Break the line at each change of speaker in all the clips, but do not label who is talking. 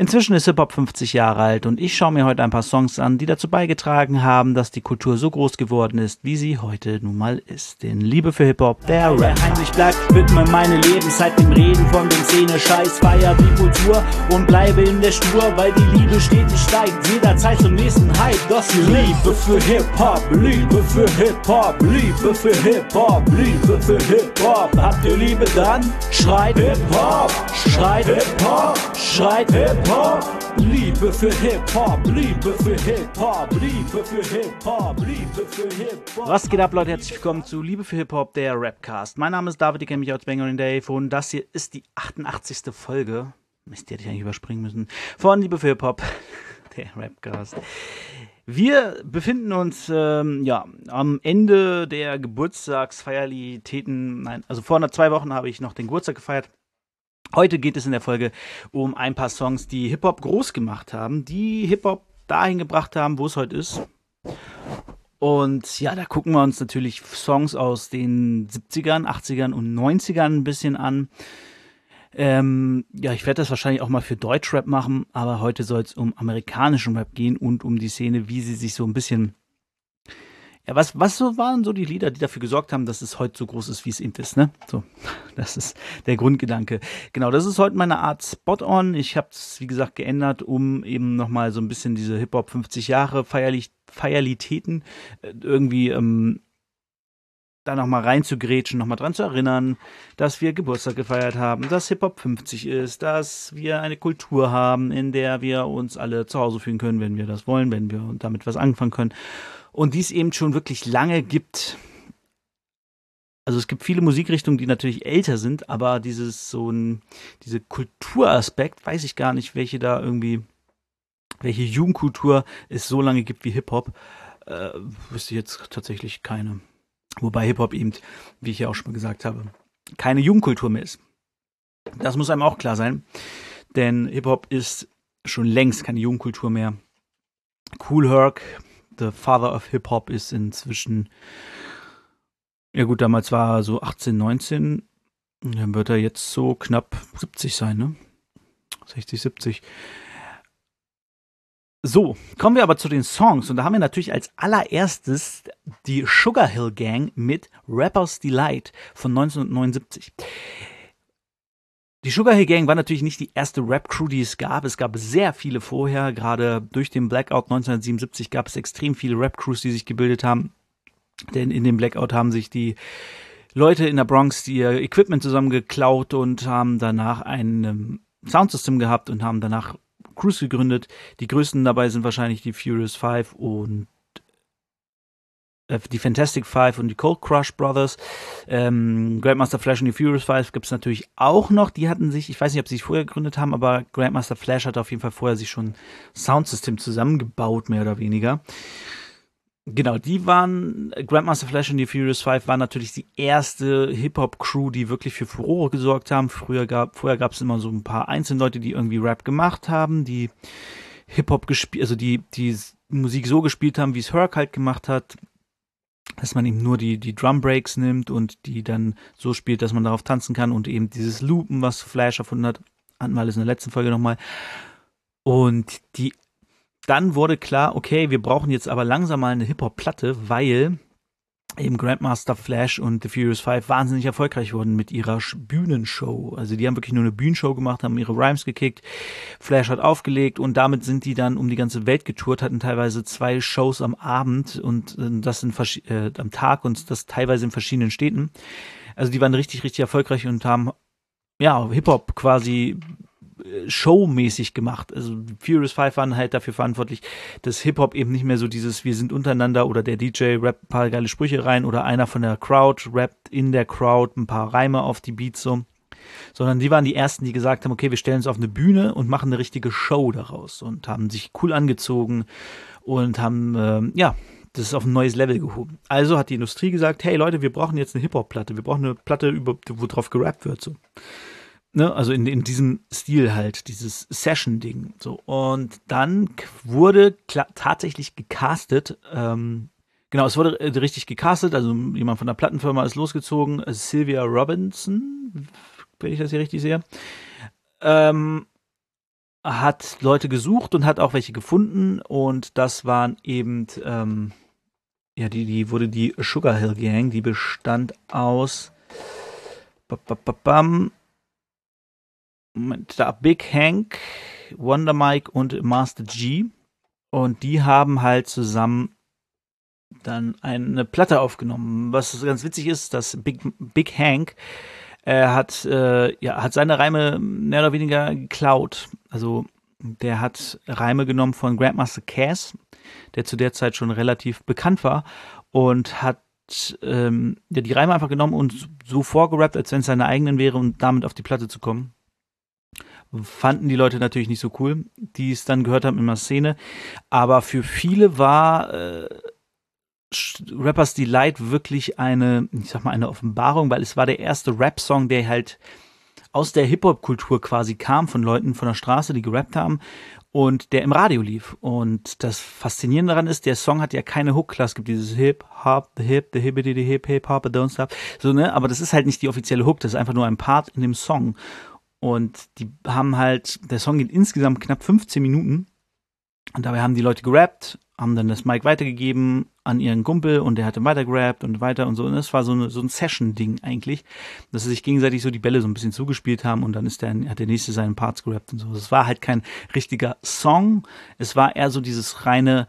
Inzwischen ist Hip-Hop 50 Jahre alt und ich schaue mir heute ein paar Songs an, die dazu beigetragen haben, dass die Kultur so groß geworden ist, wie sie heute nun mal ist. Den Liebe für Hip-Hop, der Rap.
Der heimlich bleibt, widme meine Lebenszeit dem Reden von dem Szene-Scheiß, feier die Kultur und bleibe in der Spur, weil die Liebe stetig steigt, jederzeit zum nächsten Hype. Das die Liebe für Hip-Hop, Liebe für Hip-Hop, Liebe für Hip-Hop, Liebe für Hip-Hop. Habt ihr Liebe dann? Schreit Hip-Hop, schreit Hip-Hop, schreit Hip-Hop. Liebe für Hip-Hop, Liebe für Hip-Hop, Liebe für Hip-Hop, Liebe für Hip-Hop.
Was geht ab, Leute? Herzlich willkommen zu Liebe für Hip-Hop, der Rapcast. Mein Name ist David, ich kenne mich als Banger Dave und das hier ist die 88. Folge. Mist, die hätte ich eigentlich überspringen müssen. Von Liebe für Hip-Hop, der Rapcast. Wir befinden uns ähm, ja am Ende der Geburtstagsfeierlitäten. Nein, also vor zwei Wochen habe ich noch den Geburtstag gefeiert. Heute geht es in der Folge um ein paar Songs, die Hip-Hop groß gemacht haben, die Hip-Hop dahin gebracht haben, wo es heute ist. Und ja, da gucken wir uns natürlich Songs aus den 70ern, 80ern und 90ern ein bisschen an. Ähm, ja, ich werde das wahrscheinlich auch mal für Deutschrap machen, aber heute soll es um amerikanischen Rap gehen und um die Szene, wie sie sich so ein bisschen ja, was, was so waren so die Lieder, die dafür gesorgt haben, dass es heute so groß ist, wie es eben ist, ne? So, das ist der Grundgedanke. Genau, das ist heute meine Art Spot-On. Ich habe es, wie gesagt, geändert, um eben nochmal so ein bisschen diese Hip-Hop 50 Jahre Feierlich Feierlitäten äh, irgendwie ähm, da nochmal reinzugrätschen, nochmal dran zu erinnern, dass wir Geburtstag gefeiert haben, dass Hip-Hop 50 ist, dass wir eine Kultur haben, in der wir uns alle zu Hause fühlen können, wenn wir das wollen, wenn wir damit was anfangen können und die es eben schon wirklich lange gibt. Also es gibt viele Musikrichtungen, die natürlich älter sind, aber dieses so ein, diese Kulturaspekt, weiß ich gar nicht, welche da irgendwie, welche Jugendkultur es so lange gibt wie Hip-Hop, äh, wüsste ich jetzt tatsächlich keine. Wobei Hip-Hop eben, wie ich ja auch schon mal gesagt habe, keine Jugendkultur mehr ist. Das muss einem auch klar sein, denn Hip-Hop ist schon längst keine Jugendkultur mehr. Cool Herc, the Father of Hip Hop ist inzwischen, ja gut, damals war er so 18, 19, dann wird er jetzt so knapp 70 sein, ne? 60, 70. So, kommen wir aber zu den Songs und da haben wir natürlich als allererstes die Sugar Hill Gang mit Rapper's Delight von 1979. Die Sugar Hill Gang war natürlich nicht die erste Rap-Crew, die es gab. Es gab sehr viele vorher. Gerade durch den Blackout 1977 gab es extrem viele Rap-Crews, die sich gebildet haben. Denn in dem Blackout haben sich die Leute in der Bronx ihr Equipment zusammengeklaut und haben danach ein ähm, Soundsystem gehabt und haben danach Crews gegründet. Die größten dabei sind wahrscheinlich die Furious Five und die Fantastic Five und die Cold Crush Brothers. Ähm, Grandmaster Flash und die Furious Five gibt es natürlich auch noch. Die hatten sich, ich weiß nicht, ob sie sich vorher gegründet haben, aber Grandmaster Flash hat auf jeden Fall vorher sich schon Soundsystem zusammengebaut, mehr oder weniger. Genau, die waren, Grandmaster Flash und die Furious Five waren natürlich die erste Hip-Hop-Crew, die wirklich für Furore gesorgt haben. Früher gab, vorher gab es immer so ein paar einzelne Leute, die irgendwie Rap gemacht haben, die Hip-Hop gespielt, also die, die Musik so gespielt haben, wie es Herc halt gemacht hat dass man eben nur die, die Drum Breaks nimmt und die dann so spielt, dass man darauf tanzen kann und eben dieses Loopen, was Flash erfunden hat, hatten wir alles in der letzten Folge nochmal. Und die, dann wurde klar, okay, wir brauchen jetzt aber langsam mal eine Hip-Hop-Platte, weil eben Grandmaster Flash und The Furious Five wahnsinnig erfolgreich wurden mit ihrer Bühnenshow. Also die haben wirklich nur eine Bühnenshow gemacht, haben ihre Rhymes gekickt. Flash hat aufgelegt und damit sind die dann um die ganze Welt getourt, hatten teilweise zwei Shows am Abend und äh, das in, äh, am Tag und das teilweise in verschiedenen Städten. Also die waren richtig, richtig erfolgreich und haben ja Hip-Hop quasi showmäßig gemacht. Also Furious Five waren halt dafür verantwortlich, dass Hip-Hop eben nicht mehr so dieses Wir sind untereinander oder der DJ rappt ein paar geile Sprüche rein oder einer von der Crowd rappt in der Crowd ein paar Reime auf die Beats so. Sondern die waren die ersten, die gesagt haben, okay, wir stellen uns auf eine Bühne und machen eine richtige Show daraus und haben sich cool angezogen und haben, äh, ja, das ist auf ein neues Level gehoben. Also hat die Industrie gesagt, hey Leute, wir brauchen jetzt eine Hip-Hop-Platte, wir brauchen eine Platte, wo drauf gerappt wird. So ne, also in, in diesem Stil halt, dieses Session-Ding. So. Und dann wurde tatsächlich gecastet, ähm, genau, es wurde äh, richtig gecastet, also jemand von der Plattenfirma ist losgezogen, Sylvia Robinson, wenn ich das hier richtig sehe. Ähm, hat Leute gesucht und hat auch welche gefunden und das waren eben ähm, ja die die wurde die Sugar Hill Gang, die bestand aus bam, da Big Hank, Wonder Mike und Master G und die haben halt zusammen dann eine Platte aufgenommen. Was ganz witzig ist, dass Big, Big Hank äh, hat, äh, ja, hat seine Reime mehr oder weniger geklaut. Also der hat Reime genommen von Grandmaster Cass, der zu der Zeit schon relativ bekannt war und hat ähm, ja, die Reime einfach genommen und so vorgerappt, als wenn es seine eigenen wäre und damit auf die Platte zu kommen. Fanden die Leute natürlich nicht so cool, die es dann gehört haben in der Szene. Aber für viele war äh, Rappers Delight wirklich eine, ich sag mal, eine Offenbarung, weil es war der erste Rap-Song, der halt aus der Hip-Hop-Kultur quasi kam, von Leuten von der Straße, die gerappt haben und der im Radio lief. Und das Faszinierende daran ist, der Song hat ja keine Hook, klar, es gibt dieses Hip, Hop, the Hip, the Hippity, the Hip, Hip, Hop, don't stop, so, ne, aber das ist halt nicht die offizielle Hook, das ist einfach nur ein Part in dem Song. Und die haben halt, der Song geht insgesamt knapp 15 Minuten und dabei haben die Leute gerappt, haben dann das Mic weitergegeben an ihren Kumpel und der hat dann weiter gerappt und weiter und so. Und das war so, eine, so ein Session-Ding eigentlich, dass sie sich gegenseitig so die Bälle so ein bisschen zugespielt haben und dann ist der, hat der nächste seinen Parts gerappt und so. Es war halt kein richtiger Song, es war eher so dieses reine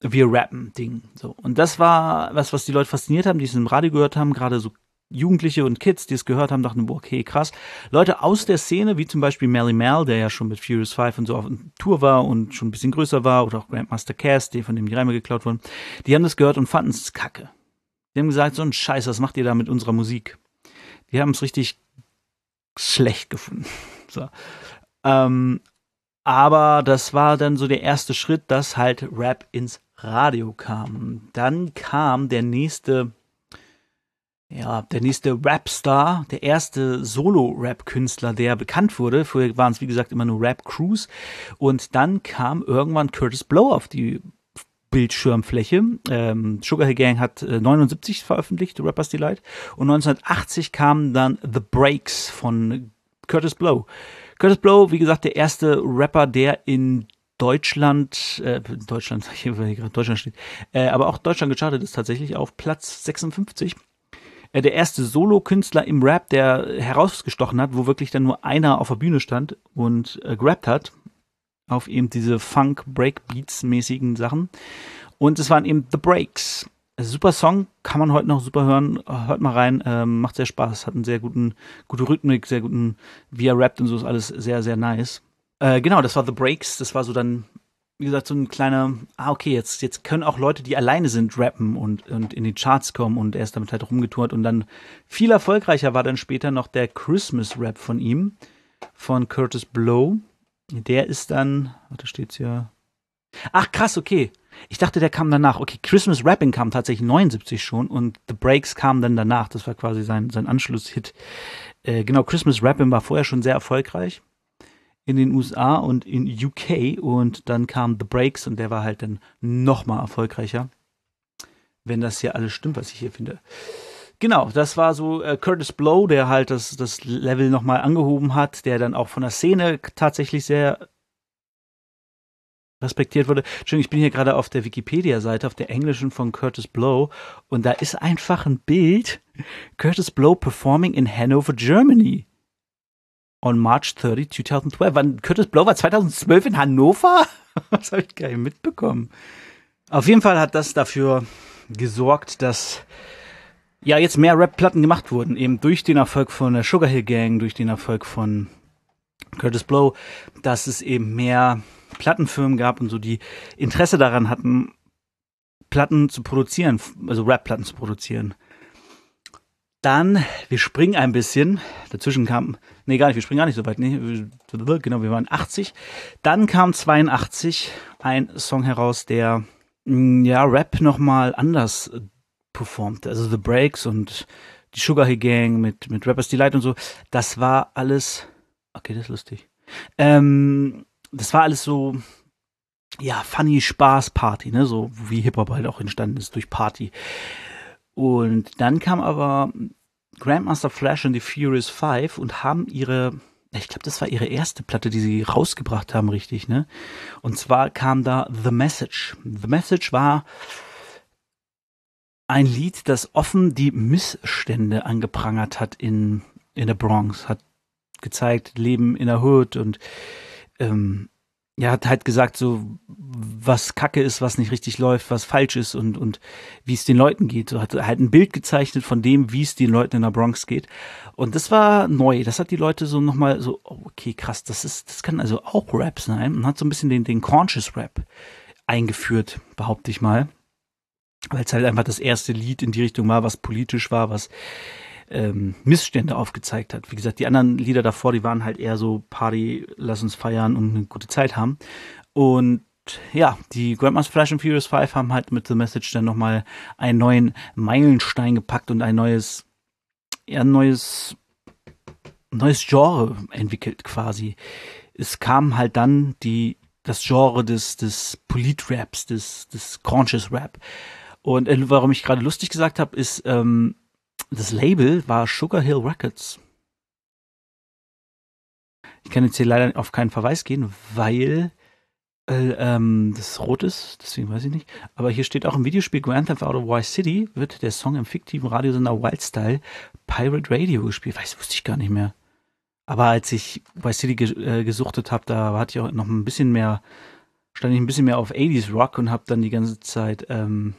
wir rappen Ding. So. Und das war was, was die Leute fasziniert haben, die es im Radio gehört haben, gerade so Jugendliche und Kids, die es gehört haben, dachten, okay, krass. Leute aus der Szene, wie zum Beispiel Melly Mel, der ja schon mit Furious 5 und so auf Tour war und schon ein bisschen größer war, oder auch Grandmaster Cass, von dem die Reime geklaut wurden, die haben das gehört und fanden es kacke. Die haben gesagt, so ein Scheiß, was macht ihr da mit unserer Musik? Die haben es richtig schlecht gefunden. So. Ähm, aber das war dann so der erste Schritt, dass halt Rap ins Radio kam. Dann kam der nächste ja, der nächste Rapstar, der erste Solo-Rap-Künstler, der bekannt wurde. Vorher waren es, wie gesagt, immer nur Rap-Crews. Und dann kam irgendwann Curtis Blow auf die Bildschirmfläche. Ähm, Sugar Hill Gang hat äh, 79 veröffentlicht, Rapper's Delight. Und 1980 kam dann The Breaks von Curtis Blow. Curtis Blow, wie gesagt, der erste Rapper, der in Deutschland, äh, Deutschland, hier gerade Deutschland steht, äh, aber auch Deutschland gechartet ist tatsächlich auf Platz 56 äh, der erste Solo-Künstler im Rap, der herausgestochen hat, wo wirklich dann nur einer auf der Bühne stand und äh, gerappt hat. Auf eben diese Funk-Breakbeats-mäßigen Sachen. Und es waren eben The Breaks. Super Song, kann man heute noch super hören. Hört mal rein, ähm, macht sehr Spaß, hat einen sehr guten, gute Rhythmik, sehr guten, wie er rappt und so ist alles sehr, sehr nice. Äh, genau, das war The Breaks, das war so dann wie gesagt, so ein kleiner, ah, okay, jetzt, jetzt können auch Leute, die alleine sind, rappen und, und in die Charts kommen und er ist damit halt rumgetourt und dann viel erfolgreicher war dann später noch der Christmas Rap von ihm, von Curtis Blow. Der ist dann, warte, steht's hier. Ach, krass, okay. Ich dachte, der kam danach. Okay, Christmas Rapping kam tatsächlich 79 schon und The Breaks kam dann danach. Das war quasi sein, sein Anschlusshit. Äh, genau, Christmas Rapping war vorher schon sehr erfolgreich in den USA und in UK und dann kam The Breaks und der war halt dann noch mal erfolgreicher. Wenn das hier alles stimmt, was ich hier finde. Genau, das war so äh, Curtis Blow, der halt das, das Level nochmal angehoben hat, der dann auch von der Szene tatsächlich sehr respektiert wurde. Entschuldigung, ich bin hier gerade auf der Wikipedia-Seite, auf der englischen von Curtis Blow und da ist einfach ein Bild Curtis Blow performing in Hanover, Germany on March 30, 2012. Wann Curtis Blow war 2012 in Hannover? das habe ich gar nicht mitbekommen. Auf jeden Fall hat das dafür gesorgt, dass ja jetzt mehr Rap-Platten gemacht wurden, eben durch den Erfolg von der Sugar Hill Gang, durch den Erfolg von Curtis Blow, dass es eben mehr Plattenfirmen gab und so die Interesse daran hatten, Platten zu produzieren, also Rap-Platten zu produzieren. Dann, wir springen ein bisschen, dazwischen kam Nee, gar nicht, wir springen gar nicht so weit. Nee, genau, wir waren 80. Dann kam 82 ein Song heraus, der mm, ja Rap nochmal anders performt. Also The Breaks und die Sugar Hill Gang mit, mit Rappers Delight und so. Das war alles. Okay, das ist lustig. Ähm, das war alles so, ja, funny Spaß Party, ne? So wie Hip-Hop halt auch entstanden ist durch Party. Und dann kam aber Grandmaster Flash und die Furious Five und haben ihre ich glaube, das war ihre erste Platte, die sie rausgebracht haben, richtig, ne? Und zwar kam da The Message. The Message war ein Lied, das offen die Missstände angeprangert hat in, in der Bronx, hat gezeigt, Leben in der Hood und ähm, ja, hat halt gesagt, so was Kacke ist, was nicht richtig läuft, was falsch ist und, und wie es den Leuten geht. So hat halt ein Bild gezeichnet von dem, wie es den Leuten in der Bronx geht. Und das war neu. Das hat die Leute so nochmal so, oh, okay, krass, das ist, das kann also auch Rap sein. Und hat so ein bisschen den, den Conscious Rap eingeführt, behaupte ich mal. Weil es halt einfach das erste Lied in die Richtung war, was politisch war, was ähm, Missstände aufgezeigt hat. Wie gesagt, die anderen Lieder davor, die waren halt eher so Party, lass uns feiern und eine gute Zeit haben. Und ja, die Grandma's Flash and Furious 5 haben halt mit The Message dann nochmal einen neuen Meilenstein gepackt und ein neues, ja, ein neues, neues Genre entwickelt quasi. Es kam halt dann die, das Genre des, des Politraps, des, des Conscious Rap. Und äh, warum ich gerade lustig gesagt habe, ist, ähm, das Label war Sugar Hill Records. Ich kann jetzt hier leider auf keinen Verweis gehen, weil äh, ähm, das rot ist, deswegen weiß ich nicht. Aber hier steht auch im Videospiel Grand Theft Auto Vice City wird der Song im fiktiven Radiosender Wildstyle Pirate Radio gespielt. Weiß, wusste ich gar nicht mehr. Aber als ich Vice City ge äh, gesuchtet habe, da hatte ich auch noch ein bisschen mehr, stand ich ein bisschen mehr auf 80s Rock und habe dann die ganze Zeit ähm,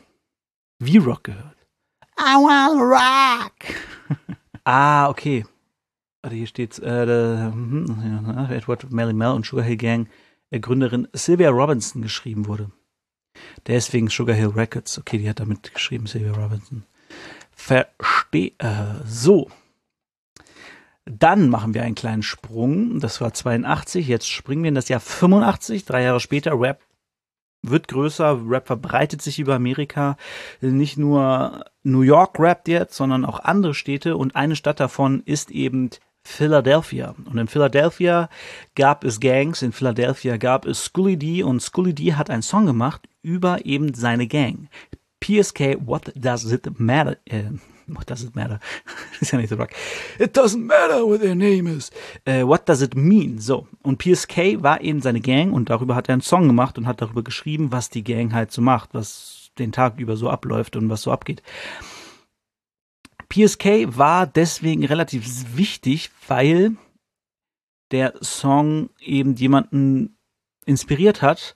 V-Rock gehört. I wanna rock. ah, okay. Warte, hier steht's. Äh, der, hm, Edward Melly Mel und Sugar Hill Gang äh, Gründerin Sylvia Robinson geschrieben wurde. Deswegen Sugar Hill Records. Okay, die hat damit geschrieben, Sylvia Robinson. Verstehe. So. Dann machen wir einen kleinen Sprung. Das war 82. Jetzt springen wir in das Jahr 85. Drei Jahre später. Rap wird größer, Rap verbreitet sich über Amerika. Nicht nur New York rappt jetzt, sondern auch andere Städte und eine Stadt davon ist eben Philadelphia. Und in Philadelphia gab es Gangs, in Philadelphia gab es Scully D und Scully D hat einen Song gemacht über eben seine Gang. PSK, What Does It Matter? Äh, what does it matter? ist ja nicht so rock. It doesn't matter what their name is. Uh, what does it mean? So. Und PSK war eben seine Gang und darüber hat er einen Song gemacht und hat darüber geschrieben, was die Gang halt so macht, was den Tag über so abläuft und was so abgeht. PSK war deswegen relativ wichtig, weil der Song eben jemanden inspiriert hat,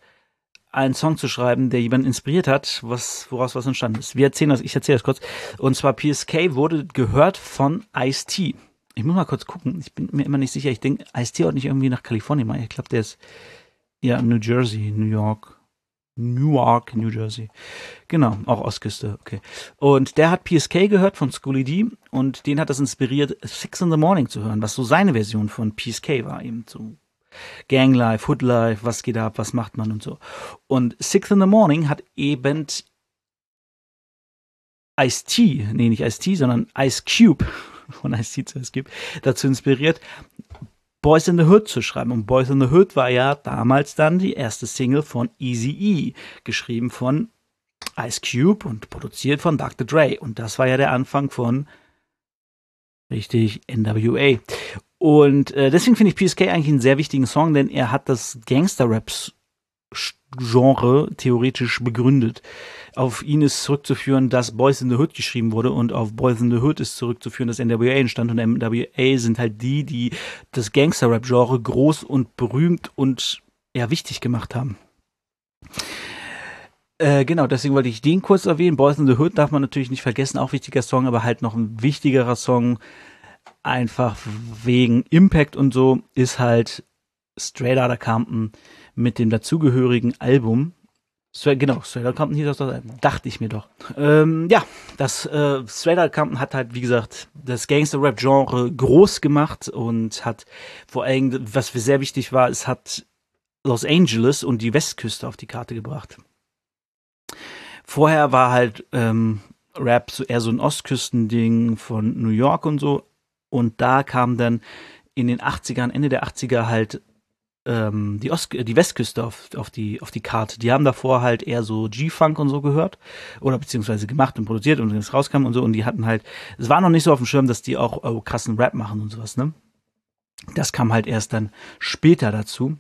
einen Song zu schreiben, der jemanden inspiriert hat, was, woraus was entstanden ist. Wir erzählen das, ich erzähle das kurz. Und zwar PSK wurde gehört von Ice-T. Ich muss mal kurz gucken. Ich bin mir immer nicht sicher. Ich denke, Ice-T hat nicht irgendwie nach Kalifornien mal. Ich glaube, der ist ja New Jersey, New York. Newark, New Jersey. Genau, auch Ostküste, okay. Und der hat PSK gehört von Schooly D und den hat das inspiriert, Six in the Morning zu hören, was so seine Version von PSK war, eben so Gang Life, Hood Life, was geht ab, was macht man und so. Und Six in the Morning hat eben Ice-T, nee, nicht Ice-T, sondern Ice Cube von Ice-T zu Ice Cube dazu inspiriert, Boys in the Hood zu schreiben. Und Boys in the Hood war ja damals dann die erste Single von Easy E, geschrieben von Ice Cube und produziert von Dr. Dre. Und das war ja der Anfang von richtig NWA. Und äh, deswegen finde ich PSK eigentlich einen sehr wichtigen Song, denn er hat das Gangster-Raps Genre theoretisch begründet. Auf ihn ist zurückzuführen, dass Boys in the Hood geschrieben wurde und auf Boys in the Hood ist zurückzuführen, dass NWA entstand und NWA sind halt die, die das Gangster-Rap-Genre groß und berühmt und ja wichtig gemacht haben. Äh, genau, deswegen wollte ich den kurz erwähnen. Boys in the Hood darf man natürlich nicht vergessen, auch wichtiger Song, aber halt noch ein wichtigerer Song, einfach wegen Impact und so, ist halt Straight Outta Compton mit dem dazugehörigen Album. Straight, genau, Straight Outta Compton hieß das, das Album. Dachte ich mir doch. Ähm, ja, das äh, Straight Outta Compton hat halt, wie gesagt, das Gangster-Rap-Genre groß gemacht und hat vor allem, was für sehr wichtig war, es hat Los Angeles und die Westküste auf die Karte gebracht. Vorher war halt ähm, Rap eher so ein Ostküstending von New York und so. Und da kam dann in den 80ern, Ende der 80er halt ähm, die, Ost die Westküste auf, auf, die, auf die Karte. Die haben davor halt eher so G-Funk und so gehört oder beziehungsweise gemacht und produziert und es rauskam und so und die hatten halt, es war noch nicht so auf dem Schirm, dass die auch oh, krassen Rap machen und sowas, ne? Das kam halt erst dann später dazu.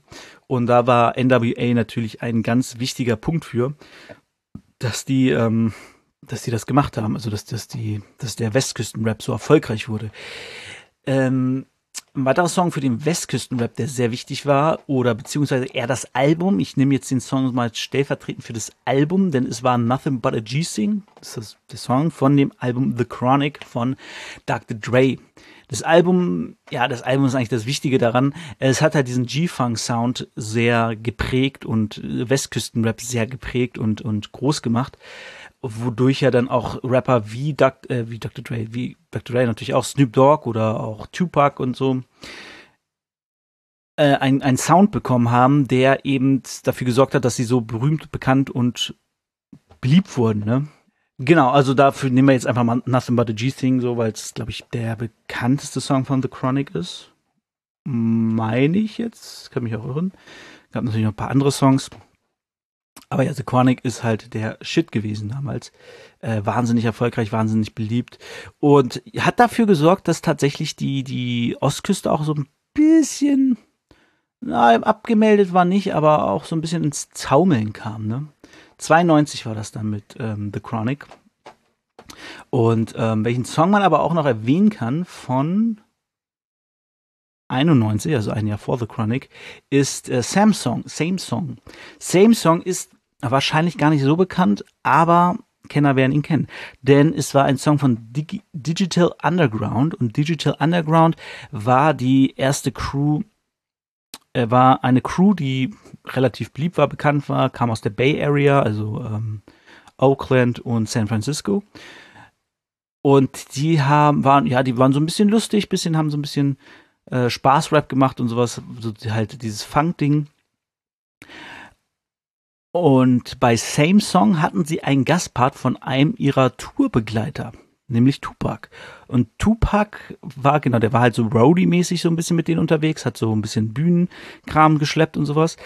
Und da war NWA natürlich ein ganz wichtiger Punkt für, dass die, ähm, dass die das gemacht haben, also dass, dass die, dass der Westküstenrap so erfolgreich wurde. Ähm, ein weiterer Song für den Westküstenrap, der sehr wichtig war, oder beziehungsweise eher das Album. Ich nehme jetzt den Song mal stellvertretend für das Album, denn es war Nothing But a G-Sing. Das ist der Song von dem Album The Chronic von Dr. Dre. Das Album, ja, das Album ist eigentlich das Wichtige daran. Es hat halt diesen G-Funk-Sound sehr geprägt und Westküstenrap sehr geprägt und, und groß gemacht wodurch ja dann auch Rapper wie, Duck, äh, wie Dr. Dre, wie Dr. Dre natürlich auch Snoop Dogg oder auch Tupac und so äh, ein, Sound bekommen haben, der eben dafür gesorgt hat, dass sie so berühmt, bekannt und beliebt wurden, ne? Genau, also dafür nehmen wir jetzt einfach mal Nothing But a G-Thing, so, weil es, glaube ich, der bekannteste Song von The Chronic ist. Meine ich jetzt, kann mich auch irren. Gab natürlich noch ein paar andere Songs. Aber ja, The Chronic ist halt der Shit gewesen damals. Äh, wahnsinnig erfolgreich, wahnsinnig beliebt. Und hat dafür gesorgt, dass tatsächlich die, die Ostküste auch so ein bisschen, na, abgemeldet war nicht, aber auch so ein bisschen ins Zaumeln kam, ne? 92 war das dann mit ähm, The Chronic. Und ähm, welchen Song man aber auch noch erwähnen kann von 91, also ein Jahr vor The Chronic, ist äh, Samsung, Same Song. Same Song ist wahrscheinlich gar nicht so bekannt, aber Kenner werden ihn kennen. Denn es war ein Song von Digi Digital Underground und Digital Underground war die erste Crew, er war eine Crew, die relativ beliebt war, bekannt war, kam aus der Bay Area, also ähm, Oakland und San Francisco. Und die haben, waren, ja, die waren so ein bisschen lustig, bisschen, haben so ein bisschen äh, Spaßrap gemacht und sowas, so halt dieses Funk-Ding. Und bei Same Song hatten sie einen Gastpart von einem ihrer Tourbegleiter, nämlich Tupac. Und Tupac war, genau, der war halt so Roadie-mäßig so ein bisschen mit denen unterwegs, hat so ein bisschen Bühnenkram geschleppt und sowas.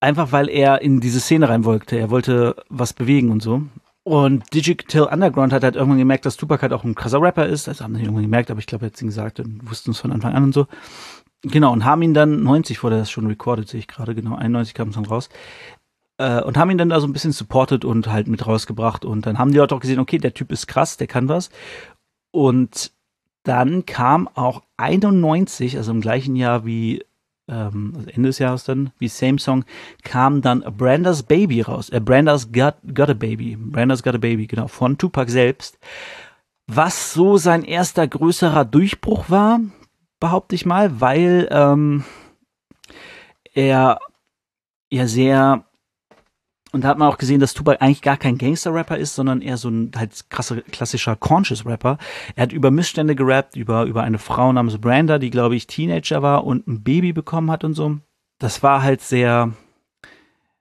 Einfach weil er in diese Szene rein wollte. Er wollte was bewegen und so. Und Digital Underground hat halt irgendwann gemerkt, dass Tupac halt auch ein krasser Rapper ist. Das haben sie irgendwann gemerkt, aber ich glaube, er hat es gesagt und wussten es von Anfang an und so. Genau, und haben ihn dann, 90 wurde das schon recorded, sehe ich gerade, genau, 91 kam es dann raus, äh, und haben ihn dann da so ein bisschen supported und halt mit rausgebracht. Und dann haben die Leute auch gesehen, okay, der Typ ist krass, der kann was. Und dann kam auch 91, also im gleichen Jahr wie ähm, also Ende des Jahres dann, wie Same Song, kam dann Branda's Baby raus. Äh, Branda's Got, Got a Baby. Branda's Got a Baby, genau, von Tupac selbst. Was so sein erster größerer Durchbruch war, behaupte ich mal, weil ähm, er ja sehr und da hat man auch gesehen, dass Tupac eigentlich gar kein Gangster-Rapper ist, sondern eher so ein halt krasser, klassischer Conscious-Rapper. Er hat über Missstände gerappt, über, über eine Frau namens Branda, die, glaube ich, Teenager war und ein Baby bekommen hat und so. Das war halt sehr,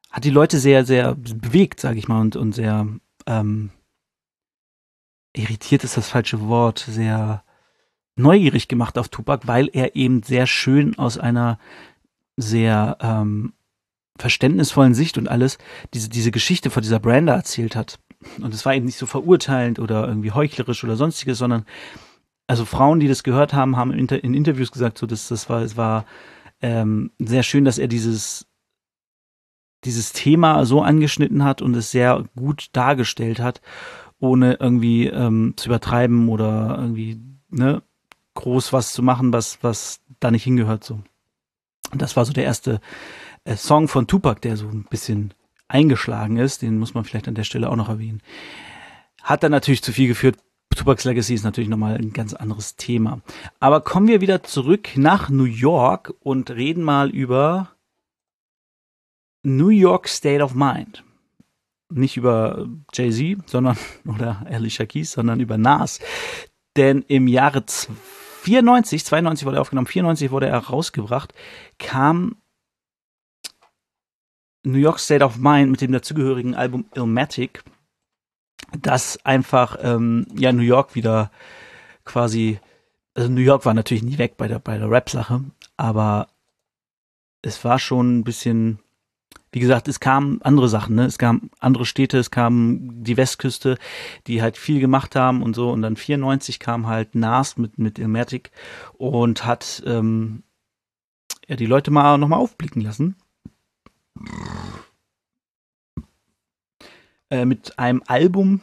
hat die Leute sehr, sehr bewegt, sage ich mal, und, und sehr, ähm, irritiert ist das falsche Wort, sehr neugierig gemacht auf Tupac, weil er eben sehr schön aus einer sehr ähm, verständnisvollen Sicht und alles diese, diese Geschichte von dieser Branda erzählt hat. Und es war eben nicht so verurteilend oder irgendwie heuchlerisch oder sonstiges, sondern also Frauen, die das gehört haben, haben in, in Interviews gesagt, so dass das war, es war ähm, sehr schön, dass er dieses dieses Thema so angeschnitten hat und es sehr gut dargestellt hat, ohne irgendwie ähm, zu übertreiben oder irgendwie ne, groß was zu machen, was was da nicht hingehört so. Und das war so der erste Song von Tupac, der so ein bisschen eingeschlagen ist, den muss man vielleicht an der Stelle auch noch erwähnen. Hat dann natürlich zu viel geführt. Tupac's Legacy ist natürlich nochmal ein ganz anderes Thema. Aber kommen wir wieder zurück nach New York und reden mal über New York State of Mind. Nicht über Jay-Z, sondern, oder Alicia Keys, sondern über Nas. Denn im Jahre 94, 92 wurde er aufgenommen, 94 wurde er rausgebracht, kam New York State of Mind mit dem dazugehörigen Album Illmatic, das einfach ähm, ja New York wieder quasi, also New York war natürlich nie weg bei der bei der Rap-Sache, aber es war schon ein bisschen wie gesagt, es kamen andere Sachen, ne? Es kamen andere Städte, es kam die Westküste, die halt viel gemacht haben und so. Und dann 94 kam halt Nas mit, mit Ilmatic und hat ähm, ja, die Leute mal nochmal aufblicken lassen. Äh, mit einem Album,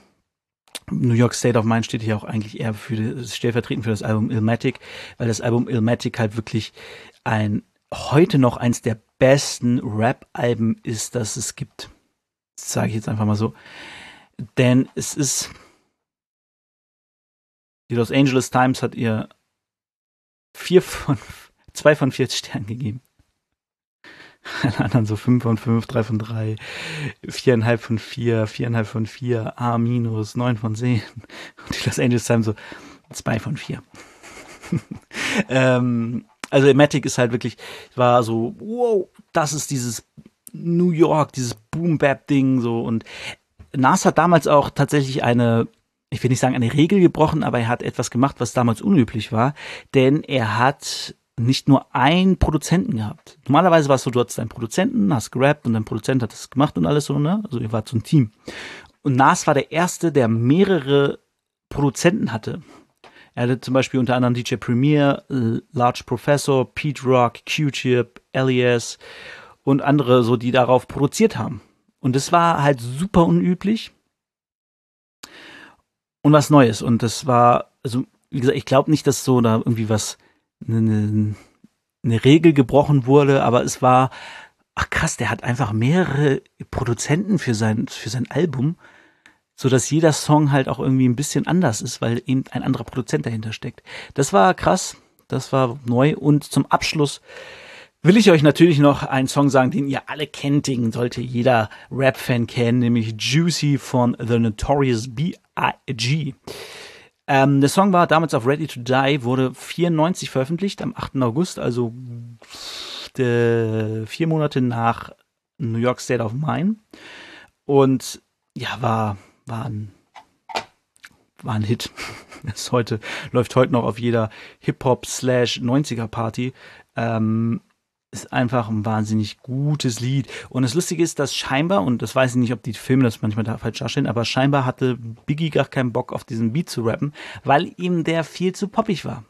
New York State of Mind steht hier auch eigentlich eher für stellvertretend für das Album Ilmatic, weil das Album Ilmatic halt wirklich ein heute noch eins der besten Rap-Alben ist, das es gibt. Das sage ich jetzt einfach mal so. Denn es ist. Die Los Angeles Times hat ihr vier von, zwei von vier Sternen gegeben. Alle anderen so fünf von fünf, drei von drei, viereinhalb von vier, viereinhalb von vier, A minus, neun von zehn. Und die Los Angeles Times so zwei von vier. ähm, also Ematic ist halt wirklich, war so, wow, das ist dieses New York, dieses Boom-Bap-Ding so und Nas hat damals auch tatsächlich eine, ich will nicht sagen eine Regel gebrochen, aber er hat etwas gemacht, was damals unüblich war, denn er hat nicht nur einen Produzenten gehabt. Normalerweise war es du hattest einen Produzenten, hast gerappt und dein Produzent hat das gemacht und alles so, ne? Also ihr wart so ein Team. Und Nas war der Erste, der mehrere Produzenten hatte. Er hatte zum Beispiel unter anderem DJ Premier, Large Professor, Pete Rock, Q-Chip, Elias und andere, so die darauf produziert haben. Und das war halt super unüblich und was Neues. Und das war, also wie gesagt, ich glaube nicht, dass so da irgendwie was eine, eine Regel gebrochen wurde, aber es war, ach krass, der hat einfach mehrere Produzenten für sein für sein Album so dass jeder Song halt auch irgendwie ein bisschen anders ist, weil eben ein anderer Produzent dahinter steckt. Das war krass, das war neu und zum Abschluss will ich euch natürlich noch einen Song sagen, den ihr alle kennt, den sollte jeder Rap-Fan kennen, nämlich Juicy von The Notorious B.I.G. Ähm, der Song war damals auf Ready to Die, wurde 94 veröffentlicht, am 8. August, also vier Monate nach New York State of Mind. Und ja, war war ein, war ein Hit. Ist heute, läuft heute noch auf jeder Hip-Hop-Slash-90er-Party. Ähm, ist einfach ein wahnsinnig gutes Lied. Und das Lustige ist, dass scheinbar, und das weiß ich nicht, ob die Filme das manchmal da falsch darstellen, aber scheinbar hatte Biggie gar keinen Bock auf diesen Beat zu rappen, weil ihm der viel zu poppig war.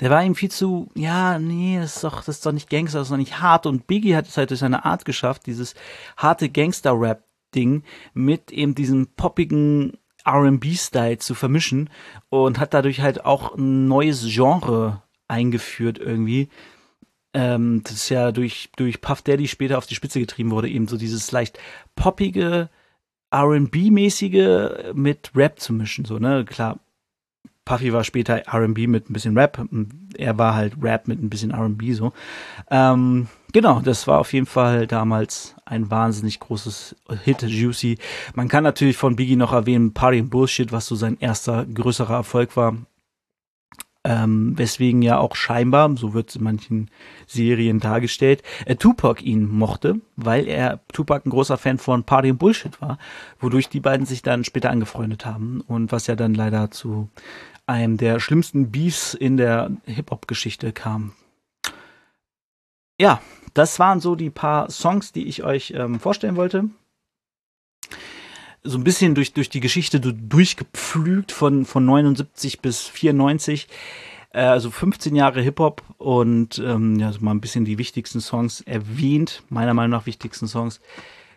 Der war ihm viel zu, ja, nee, das ist doch, das ist doch nicht Gangster, das ist doch nicht hart. Und Biggie hat es halt durch seine Art geschafft, dieses harte Gangster-Rap Ding mit eben diesem poppigen RB-Style zu vermischen und hat dadurch halt auch ein neues Genre eingeführt irgendwie. Ähm, das ja durch, durch Puff Daddy später auf die Spitze getrieben wurde, eben so dieses leicht poppige, RB-mäßige mit Rap zu mischen. So, ne? Klar, Puffy war später RB mit ein bisschen Rap. Er war halt Rap mit ein bisschen RB so. Ähm, genau, das war auf jeden Fall damals ein wahnsinnig großes Hit, Juicy. Man kann natürlich von Biggie noch erwähnen, Party and Bullshit, was so sein erster größerer Erfolg war. Ähm, weswegen ja auch scheinbar, so wird es in manchen Serien dargestellt, äh, Tupac ihn mochte, weil er Tupac ein großer Fan von Party and Bullshit war, wodurch die beiden sich dann später angefreundet haben und was ja dann leider zu einem der schlimmsten Beefs in der Hip-Hop-Geschichte kam. Ja, das waren so die paar Songs, die ich euch ähm, vorstellen wollte. So ein bisschen durch, durch die Geschichte durchgepflügt von, von 79 bis 94. Äh, also 15 Jahre Hip-Hop und ähm, ja, so mal ein bisschen die wichtigsten Songs erwähnt. Meiner Meinung nach wichtigsten Songs.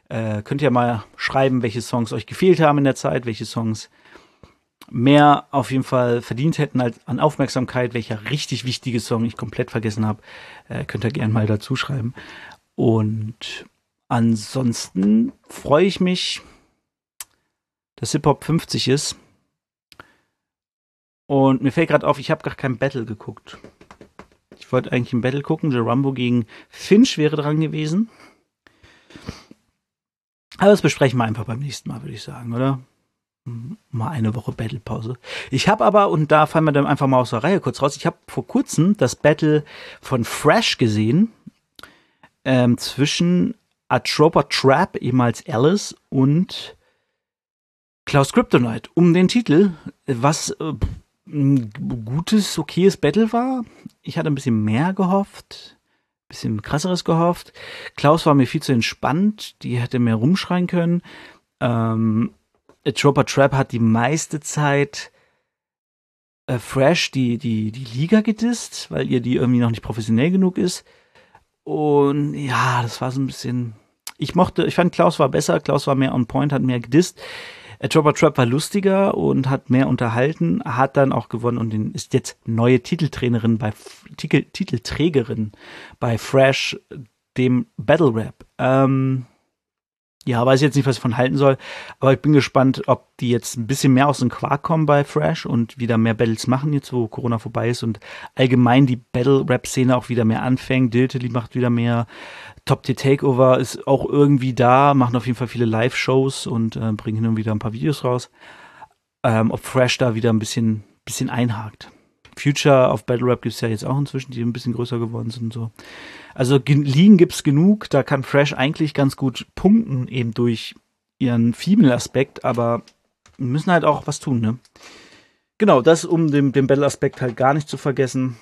Äh, könnt ihr mal schreiben, welche Songs euch gefehlt haben in der Zeit, welche Songs mehr auf jeden Fall verdient hätten als an Aufmerksamkeit, welcher richtig wichtige Song ich komplett vergessen habe, äh, könnt ihr gerne mal dazu schreiben. Und ansonsten freue ich mich, dass Hip-Hop 50 ist. Und mir fällt gerade auf, ich habe gar kein Battle geguckt. Ich wollte eigentlich ein Battle gucken. Rambo gegen Finch wäre dran gewesen. Aber das besprechen wir einfach beim nächsten Mal, würde ich sagen, oder? mal eine Woche Battle-Pause. Ich habe aber, und da fallen wir dann einfach mal aus der Reihe kurz raus, ich habe vor kurzem das Battle von Fresh gesehen ähm, zwischen Atropa Trap, ehemals Alice, und Klaus Kryptonite um den Titel, was äh, ein gutes, okayes Battle war. Ich hatte ein bisschen mehr gehofft. bisschen krasseres gehofft. Klaus war mir viel zu entspannt, die hätte mehr rumschreien können. Ähm, Chopper Trap hat die meiste Zeit äh, Fresh die, die, die Liga gedisst, weil ihr die irgendwie noch nicht professionell genug ist. Und ja, das war so ein bisschen. Ich mochte, ich fand Klaus war besser, Klaus war mehr on point, hat mehr gedisst. Chopper Trap war lustiger und hat mehr unterhalten, hat dann auch gewonnen und ist jetzt neue Titeltrainerin bei Titel, Titelträgerin bei Fresh, dem Battle Rap. Ähm, ja, weiß jetzt nicht, was ich von halten soll, aber ich bin gespannt, ob die jetzt ein bisschen mehr aus dem Quark kommen bei Fresh und wieder mehr Battles machen, jetzt wo Corona vorbei ist und allgemein die Battle-Rap-Szene auch wieder mehr anfängt. Diltily macht wieder mehr. Top Tier Takeover ist auch irgendwie da, machen auf jeden Fall viele Live-Shows und äh, bringen hin und wieder ein paar Videos raus. Ähm, ob Fresh da wieder ein bisschen, bisschen einhakt. Future auf Battle Rap gibt es ja jetzt auch inzwischen, die ein bisschen größer geworden sind und so. Also Lean gibt's genug, da kann Fresh eigentlich ganz gut punkten, eben durch ihren Female-Aspekt, aber müssen halt auch was tun, ne? Genau, das um den, den Battle-Aspekt halt gar nicht zu vergessen.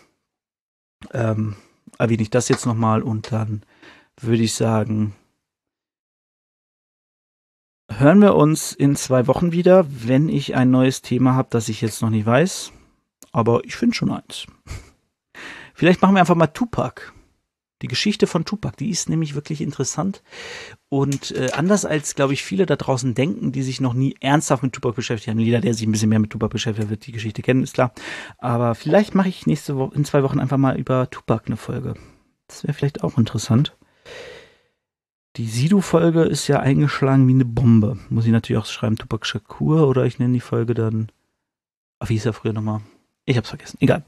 Ähm, erwähne ich das jetzt nochmal und dann würde ich sagen, hören wir uns in zwei Wochen wieder, wenn ich ein neues Thema habe, das ich jetzt noch nicht weiß aber ich finde schon eins. Vielleicht machen wir einfach mal Tupac. Die Geschichte von Tupac, die ist nämlich wirklich interessant. Und äh, anders als, glaube ich, viele da draußen denken, die sich noch nie ernsthaft mit Tupac beschäftigt haben. Jeder, der sich ein bisschen mehr mit Tupac beschäftigt, wird die Geschichte kennen, ist klar. Aber vielleicht mache ich nächste Woche, in zwei Wochen einfach mal über Tupac eine Folge. Das wäre vielleicht auch interessant. Die Sidu-Folge ist ja eingeschlagen wie eine Bombe. Muss ich natürlich auch schreiben, Tupac Shakur oder ich nenne die Folge dann. Ach, wie hieß er früher nochmal? Ich hab's vergessen. Egal.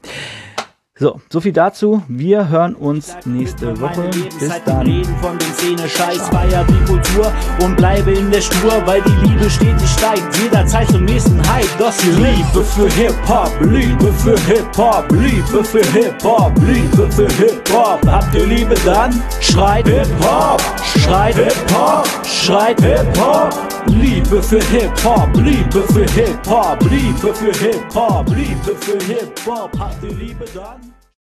So, so viel dazu. Wir hören uns nächste Woche. Bis dann.
Reden von den Szene, Scheiß, feier die Kultur und bleibe in der Spur, weil die Liebe stetig steigt. Jederzeit zum nächsten Hype. Das hier Liebe für Hip-Hop, Liebe für Hip-Hop, Liebe für Hip-Hop, Liebe für Hip-Hop. Habt ihr Liebe dann? Schreit Hip-Hop, schreit Hip-Hop, schreit Hip-Hop. Liebe für Hip-Hop, Liebe für Hip-Hop, Liebe für Hip-Hop, Liebe für Hip-Hop. Habt ihr Liebe dann?